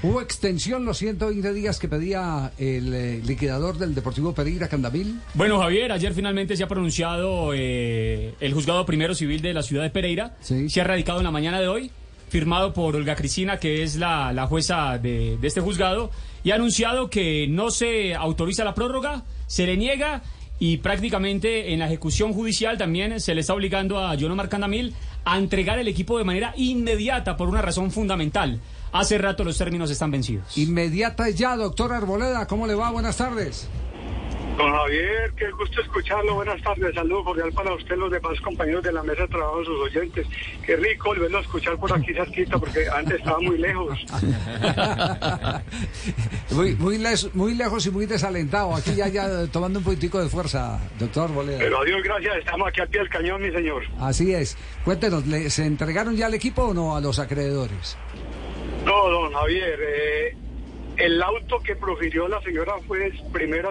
¿Hubo extensión los 120 días que pedía el eh, liquidador del Deportivo Pereira, Candamil? Bueno, Javier, ayer finalmente se ha pronunciado eh, el juzgado primero civil de la ciudad de Pereira. Se ha radicado en la mañana de hoy, firmado por Olga Cristina, que es la, jueza de, de este juzgado, y ha anunciado que no se autoriza la prórroga, se le niega y prácticamente en la ejecución judicial también se le está obligando a Yonomar Candamil a entregar el equipo de manera inmediata por una razón fundamental. Hace rato los términos están vencidos. Inmediata ya, doctor Arboleda, ¿cómo le va? Buenas tardes. Don Javier, qué gusto escucharlo. Buenas tardes. Saludos cordial para usted, los demás compañeros de la mesa de trabajo, sus oyentes. Qué rico volverlo a escuchar por aquí cerquita, porque antes estaba muy lejos. muy, muy, muy lejos y muy desalentado. Aquí ya, ya tomando un poquitico de fuerza, doctor Arboleda. Pero a Dios gracias, estamos aquí al pie del cañón, mi señor. Así es. Cuéntenos, ¿se entregaron ya al equipo o no a los acreedores? No, don Javier, eh, el auto que profirió la señora fue un mundo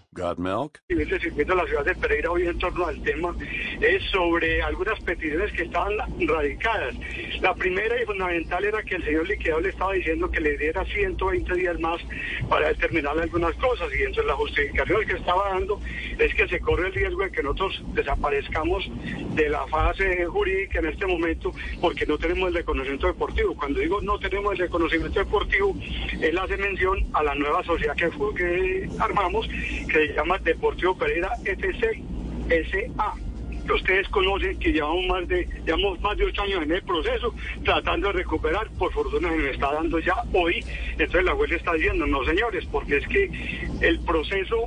¿Got milk? nivel de circuito de la ciudad de Pereira hoy en torno al tema es sobre algunas peticiones que estaban radicadas. La primera y fundamental era que el señor liquidador le estaba diciendo que le diera 120 días más para determinar algunas cosas y entonces la justificación que estaba dando es que se corre el riesgo de que nosotros desaparezcamos de la fase jurídica en este momento porque no tenemos el reconocimiento deportivo. Cuando digo no tenemos el reconocimiento deportivo, él hace mención a la nueva sociedad que, fue, que armamos, que llama Deportivo Pereira ETC SA que ustedes conocen que llevamos más de llevamos más de ocho años en el proceso tratando de recuperar por fortuna se me está dando ya hoy entonces la juez está diciendo no señores porque es que el proceso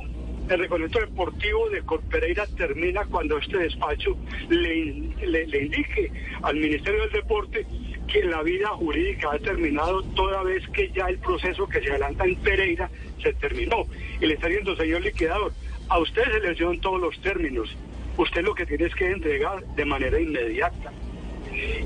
el reconocimiento deportivo de Pereira termina cuando este despacho le, le, indique al Ministerio del Deporte que la vida jurídica ha terminado toda vez que ya el proceso que se adelanta en Pereira se terminó. Y le está diciendo, señor liquidador, a usted se le dieron todos los términos. Usted lo que tiene es que entregar de manera inmediata.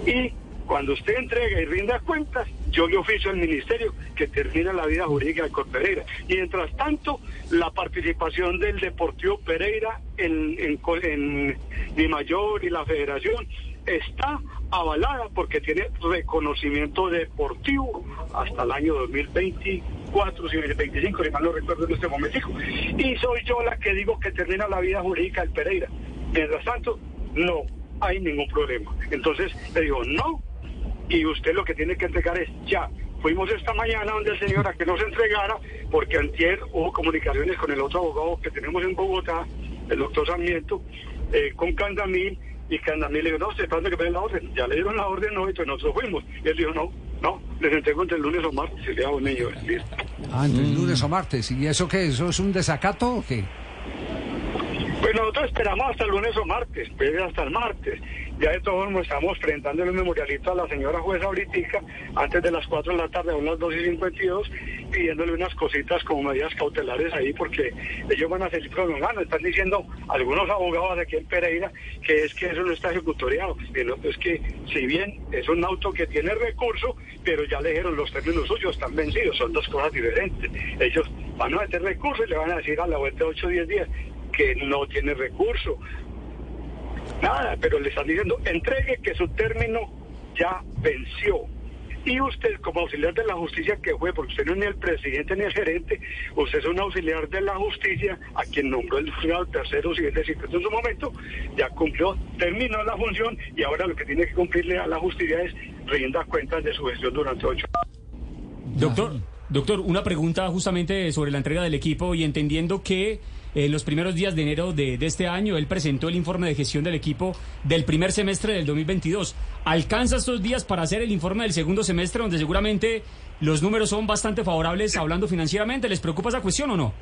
Y cuando usted entrega y rinda cuentas, yo le oficio al ministerio que termina la vida jurídica de Pereira. Y mientras tanto, la participación del Deportivo Pereira en, en, en Mayor y la Federación está avalada porque tiene reconocimiento deportivo hasta el año 2024, si 2025, si mal no recuerdo en este momentico. Y soy yo la que digo que termina la vida jurídica del Pereira. Mientras tanto, no hay ningún problema. Entonces le digo, no, y usted lo que tiene que entregar es ya. Fuimos esta mañana donde el señor a que nos entregara, porque antier hubo comunicaciones con el otro abogado que tenemos en Bogotá, el doctor Sarmiento, eh, con Candamil, y Candamil le dijo, no, se trata que ven la orden. Ya le dieron la orden, no, entonces nosotros fuimos. Y él dijo, no, no, les entrego entre el lunes o martes, y le hago un niño. Ah, entre el lunes o martes. ¿Y eso qué? ¿Eso es un desacato o qué? Pues nosotros esperamos hasta el lunes o martes, pues hasta el martes. Ya de todos modos estamos presentando el memorialito a la señora jueza ahorita, antes de las 4 de la tarde, a unas 2 y 52, pidiéndole unas cositas como medidas cautelares ahí, porque ellos van a seguir prolongando. Están diciendo algunos abogados de aquí en Pereira que es que eso no está ejecutoriado. Sino es que, si bien es un auto que tiene recurso, pero ya le dijeron los términos suyos están vencidos, son dos cosas diferentes. Ellos van a meter recursos y le van a decir a la vuelta de 8 o 10 días que no tiene recurso. Nada, pero le están diciendo, entregue que su término ya venció. Y usted, como auxiliar de la justicia que fue, porque usted no es ni el presidente ni el gerente, usted es un auxiliar de la justicia, a quien nombró el juzgado tercero siguiente circuito en su momento, ya cumplió, terminó la función y ahora lo que tiene que cumplirle a la justicia es rinda cuentas de su gestión durante ocho años. Doctor, doctor, una pregunta justamente sobre la entrega del equipo y entendiendo que en los primeros días de enero de, este año, él presentó el informe de gestión del equipo del primer semestre del 2022. ¿Alcanza estos días para hacer el informe del segundo semestre, donde seguramente los números son bastante favorables hablando financieramente? ¿Les preocupa esa cuestión o no?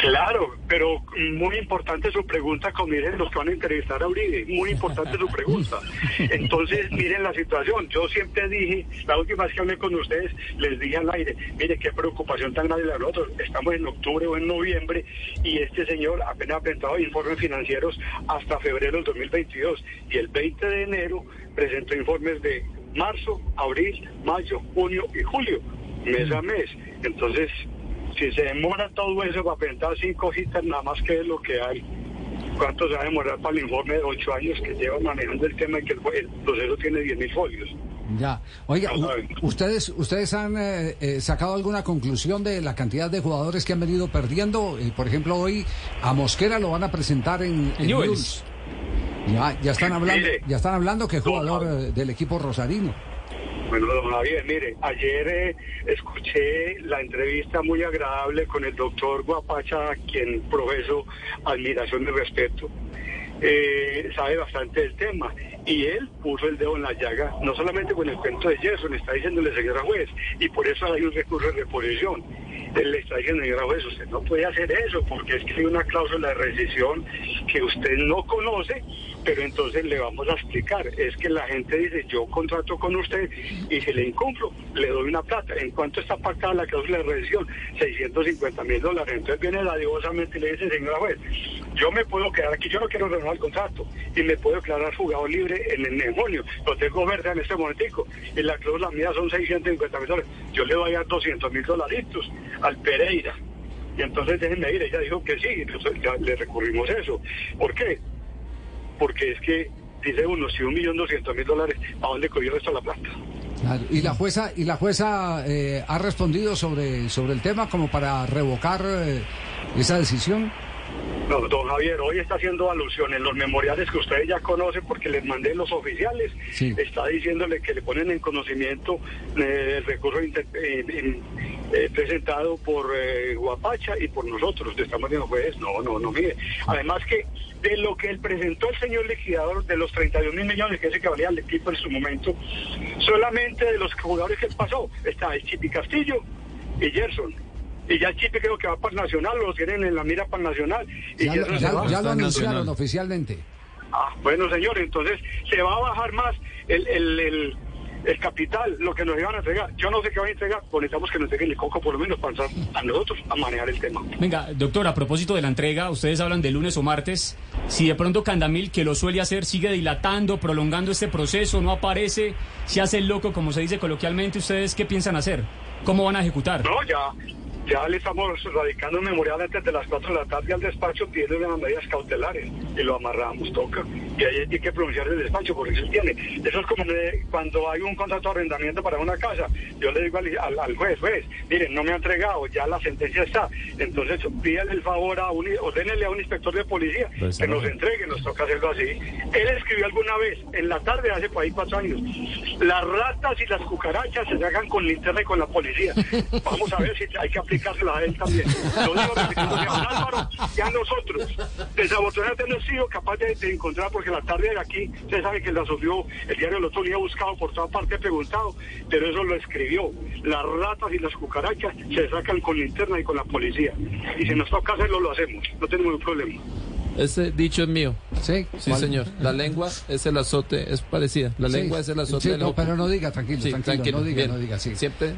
Claro, pero muy importante su pregunta con miren los que van a entrevistar a Uribe, muy importante su pregunta. Entonces, miren la situación. Yo siempre dije, la última vez que hablé con ustedes, les dije al aire, mire qué preocupación tan grande la de nosotros. Estamos en octubre o en noviembre y este señor apenas ha presentado informes financieros hasta febrero del 2022 y el 20 de enero presentó informes de marzo, abril, mayo, junio y julio, mes a mes. Entonces, si se demora todo eso para presentar cinco hojitas, nada más que es lo que hay. ¿Cuánto se va a demorar para el informe de ocho años que lleva manejando el tema y que el, proceso tiene diez mil folios? Ya. Oiga, ¿ustedes, ustedes han eh, eh, sacado alguna conclusión de la cantidad de jugadores que han venido perdiendo? Eh, por ejemplo, hoy a Mosquera lo van a presentar en, en Ya, ya están hablando, ya están hablando que es jugador del equipo rosarino. Bueno, don Javier, mire, ayer eh, escuché la entrevista muy agradable con el doctor Guapacha, quien profeso admiración y respeto. Eh, sabe bastante del tema y él puso el dedo en la llaga, no solamente con el cuento de Gerson, está diciéndole señora juez, y por eso hay un recurso de reposición. Él le está diciendo, señora juez, usted no puede hacer eso porque es que hay una cláusula de rescisión que usted no conoce pero entonces le vamos a explicar. Es que la gente dice, yo contrato con usted y si le incumplo, le doy una plata. ¿En cuánto está pactada la cláusula de revisión? 650 mil dólares. Entonces viene ladivosamente y le dice, señora juez, yo me puedo quedar aquí, yo no quiero renovar el contrato y me puedo declarar jugador libre en el demonio. Lo tengo verde en este momentico y la cláusula mía son 650 mil dólares. Yo le voy a dar 200 mil dolaritos al Pereira. Y entonces déjenme ir, ella dijo que sí, entonces ya le recurrimos eso. ¿Por qué? Porque es que dice uno, si un millón doscientos mil dólares, ¿a dónde cogió esto la plata? Y la jueza y la jueza eh, ha respondido sobre sobre el tema como para revocar eh, esa decisión. No, don Javier, hoy está haciendo alusión en los memoriales que ustedes ya conocen porque les mandé los oficiales. Está diciéndole que le ponen en conocimiento eh, el recurso eh, presentado por eh, Guapacha y por nosotros. Estamos diciendo, pues, no, no, no, mire. Además que de lo que él presentó el señor liquidador de los 32 mil millones que es el que valía el equipo en su momento, solamente de los jugadores que pasó está el Chipi Castillo y Gerson y ya Chipe creo que va para el Nacional, lo tienen en la mira para el Nacional. Y ya, lo anunciaron oficialmente. Ah, bueno, señor, entonces se va a bajar más el, el, el, capital, lo que nos iban a entregar. Yo no sé qué van a entregar, pues necesitamos que nos entreguen el coco por lo menos para a nosotros a manejar el tema. Venga, doctor, a propósito de la entrega, ustedes hablan de lunes o martes. Si de pronto Candamil, que lo suele hacer, sigue dilatando, prolongando este proceso, no aparece, se hace el loco, como se dice coloquialmente, ¿ustedes qué piensan hacer? ¿Cómo van a ejecutar? No, ya, ya le estamos radicando un memorial antes de las 4 de la tarde al despacho pidiendo las medidas cautelares y lo amarramos, toca. Y ahí hay que pronunciar el despacho porque se tiene. Eso es como cuando hay un contrato de arrendamiento para una casa. Yo le digo al, juez, juez, miren, no me ha entregado, ya la sentencia está. Entonces pídale el favor a un, ordénele a un inspector de policía pues, que nos entregue, nos toca hacerlo así. Él escribió alguna vez, en la tarde, hace por ahí cuatro años, las ratas y las cucarachas se hagan con linterna y con la policía. Vamos a ver si hay que aplicar a él también. Lo y a nosotros. Desafortunadamente no he sido capaz de, encontrar, porque la tarde de aquí, usted sabe que la subió, el diario El Otro Día buscado por toda parte, preguntado, pero eso lo escribió. Las ratas y las cucarachas se sacan con linterna y con la policía. Y si nos toca hacerlo, lo hacemos. No tenemos ningún problema. Ese dicho es mío. Sí. Sí, señor. La lengua es el azote, es parecida. La lengua es el azote sí, no, pero no diga, tranquilo, tranquilo, No diga, no diga, sí. Siempre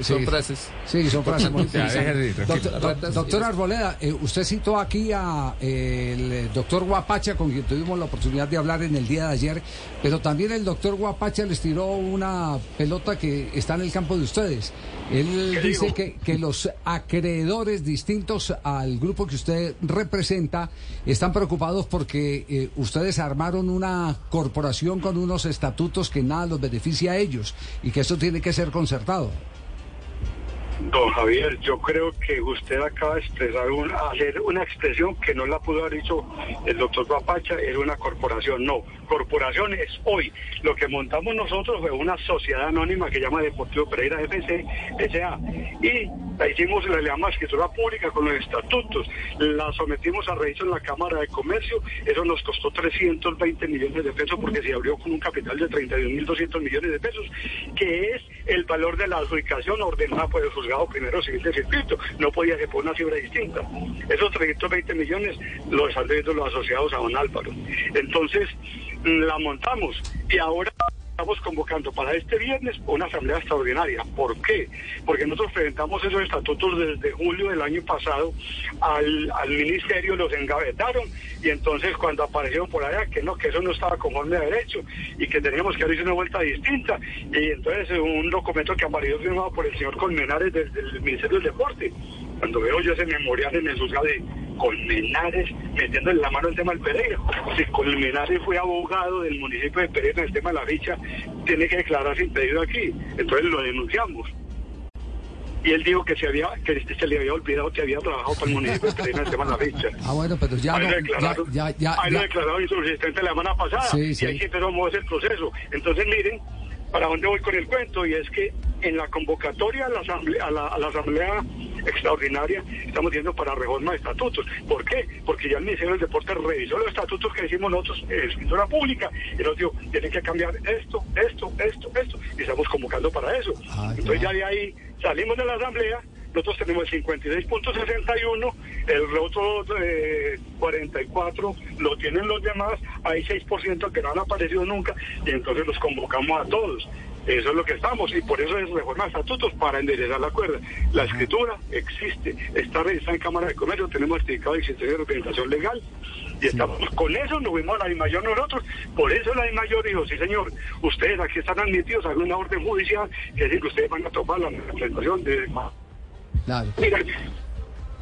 son frases. Sí, son frases muy doctor, doctor Arboleda, eh, usted citó aquí a eh, el doctor Guapacha, con quien tuvimos la oportunidad de hablar en el día de ayer, pero también el doctor Guapacha les tiró una pelota que está en el campo de ustedes. Él dice que, que los acreedores distintos al grupo que usted representa están preocupados porque eh, ustedes armaron una corporación con unos estatutos que nada los beneficia a ellos y que eso tiene que ser concertado. Don Javier, yo creo que usted acaba de expresar una, hacer una expresión que no la pudo haber dicho el doctor Papacha, era una corporación. No, corporación es hoy. Lo que montamos nosotros fue una sociedad anónima que llama Deportivo Pereira FC, SA. Y la hicimos, la llamamos escritura pública con los estatutos. La sometimos a revisión en la Cámara de Comercio. Eso nos costó 320 millones de pesos porque se abrió con un capital de 32.200 millones de pesos, que es el valor de la adjudicación ordenada por el primero civil de circuito. No podía ser por una fibra distinta. Esos 320 millones los están debiendo los asociados a don Álvaro. Entonces, mm, la montamos y ahora estamos convocando para este viernes una asamblea extraordinaria. ¿Por qué? Porque nosotros presentamos esos estatutos desde julio del año pasado al, al ministerio, los engavetaron y entonces cuando aparecieron por allá que no, que eso no estaba conforme a derecho y que teníamos que hacer una vuelta distinta y entonces un documento que apareció firmado por el señor Colmenares desde el Ministerio del Deporte. Cuando veo yo ese memorial en el juzgado de Colmenares metiéndole la mano al tema del Pereira. Si Colmenares fue abogado del municipio de Pereira en el tema de la ficha, tiene que declararse impedido aquí. Entonces lo denunciamos. Y él dijo que se había que se le había olvidado que había trabajado para el municipio de Pereira en el tema de la ficha. Ah, bueno, pero ya Ahí no, lo ya, declararon, ya, ya, ahí lo ya- declararon insubsistente la semana pasada. Sí, y sí. ahí sí empezó a moverse el proceso. Entonces, miren, para dónde voy con el cuento. Y es que en la convocatoria a la asamblea, a la, a la asamblea extraordinaria estamos yendo para reforma de estatutos. ¿Por qué? Porque ya el Ministerio del Deporte revisó los estatutos que hicimos nosotros en escritura pública y nos dijo, tienen que cambiar esto, esto, esto, esto. Y estamos convocando para eso. Ah, Entonces ya. ya de ahí salimos de la asamblea nosotros tenemos el 56.61, el otro eh, 44 lo tienen los demás, hay 6% que no han aparecido nunca y entonces los convocamos a todos. Eso es lo que estamos y por eso es reforma de estatutos para enderezar la cuerda. La escritura existe, está registrada en Cámara de Comercio, tenemos certificado de existencia de representación legal y estamos con eso nos vimos a la DIMAYOR nosotros. Por eso la DIMAYOR dijo, sí señor, ustedes aquí están admitidos a una orden judicial que dice que ustedes van a tomar la representación de... Claro, Mira,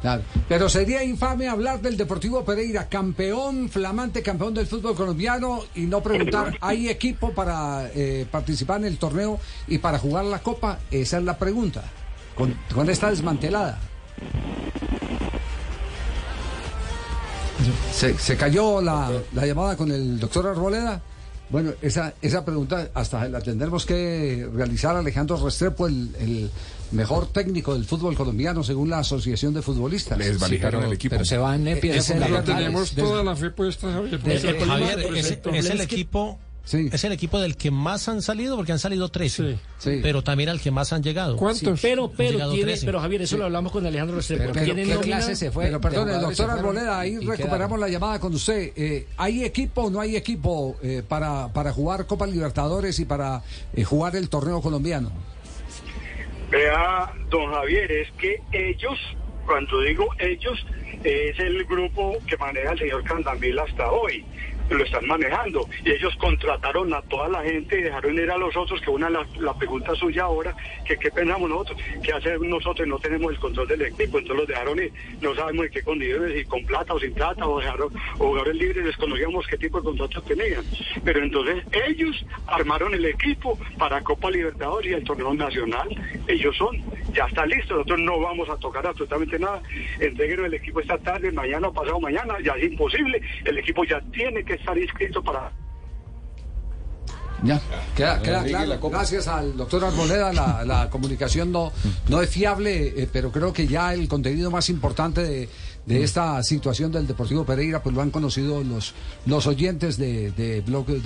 claro. Pero sería infame hablar del Deportivo Pereira, campeón, flamante campeón del fútbol colombiano, y no preguntar, ¿hay equipo para eh, participar en el torneo y para jugar la Copa? Esa es la pregunta, con, con esta desmantelada. ¿Se, se cayó la, la llamada con el doctor Arboleda? Bueno, esa, esa pregunta hasta la tendremos que realizar Alejandro Restrepo, el, el mejor técnico del fútbol colombiano según la Asociación de Futbolistas. Les validaron el equipo. Pero se van tenemos toda la fe puesta, Javier. Javier, es, presentó- es el equipo Sí. es el equipo del que más han salido porque han salido 13 Sí. Sí. pero también al que más han llegado ¿Cuántos? Pero, pero, llegado tiene, 13. pero Javier, eso lo hablamos con Alejandro Restrepo. Pero- tiene pero- ¿qué clase se fue? Pero perdón, el doctor Arboleda, ahí recuperamos quedaron. la llamada con usted. Eh, ¿Hay equipo o no hay equipo eh, para, para jugar Copa Libertadores y para eh, jugar el torneo colombiano? Vea, don Javier, es que ellos, cuando digo ellos, es el grupo que maneja el señor Candamil hasta hoy. Lo están manejando y ellos contrataron a toda la gente y dejaron ir a los otros. Que una la, la pregunta suya ahora, que qué pensamos nosotros, que hacer nosotros no tenemos el control del equipo, entonces los dejaron ir. No sabemos en qué condiciones, si con plata o sin plata, o dejaron o jugadores libres, desconocíamos qué tipo de contratos tenían. Pero entonces ellos armaron el equipo para Copa Libertadores y el torneo nacional. Ellos son, ya está listo. Nosotros no vamos a tocar absolutamente nada. Entreguen el equipo esta tarde, mañana o pasado mañana. Ya es imposible. El equipo ya tiene que estar inscrito para Ya, queda, queda claro. Gracias al doctor Arboleda, la, la comunicación no, no es fiable, eh, pero creo que ya el contenido más importante de, de esta situación del Deportivo Pereira, pues lo han conocido los, los oyentes de, de Blog. de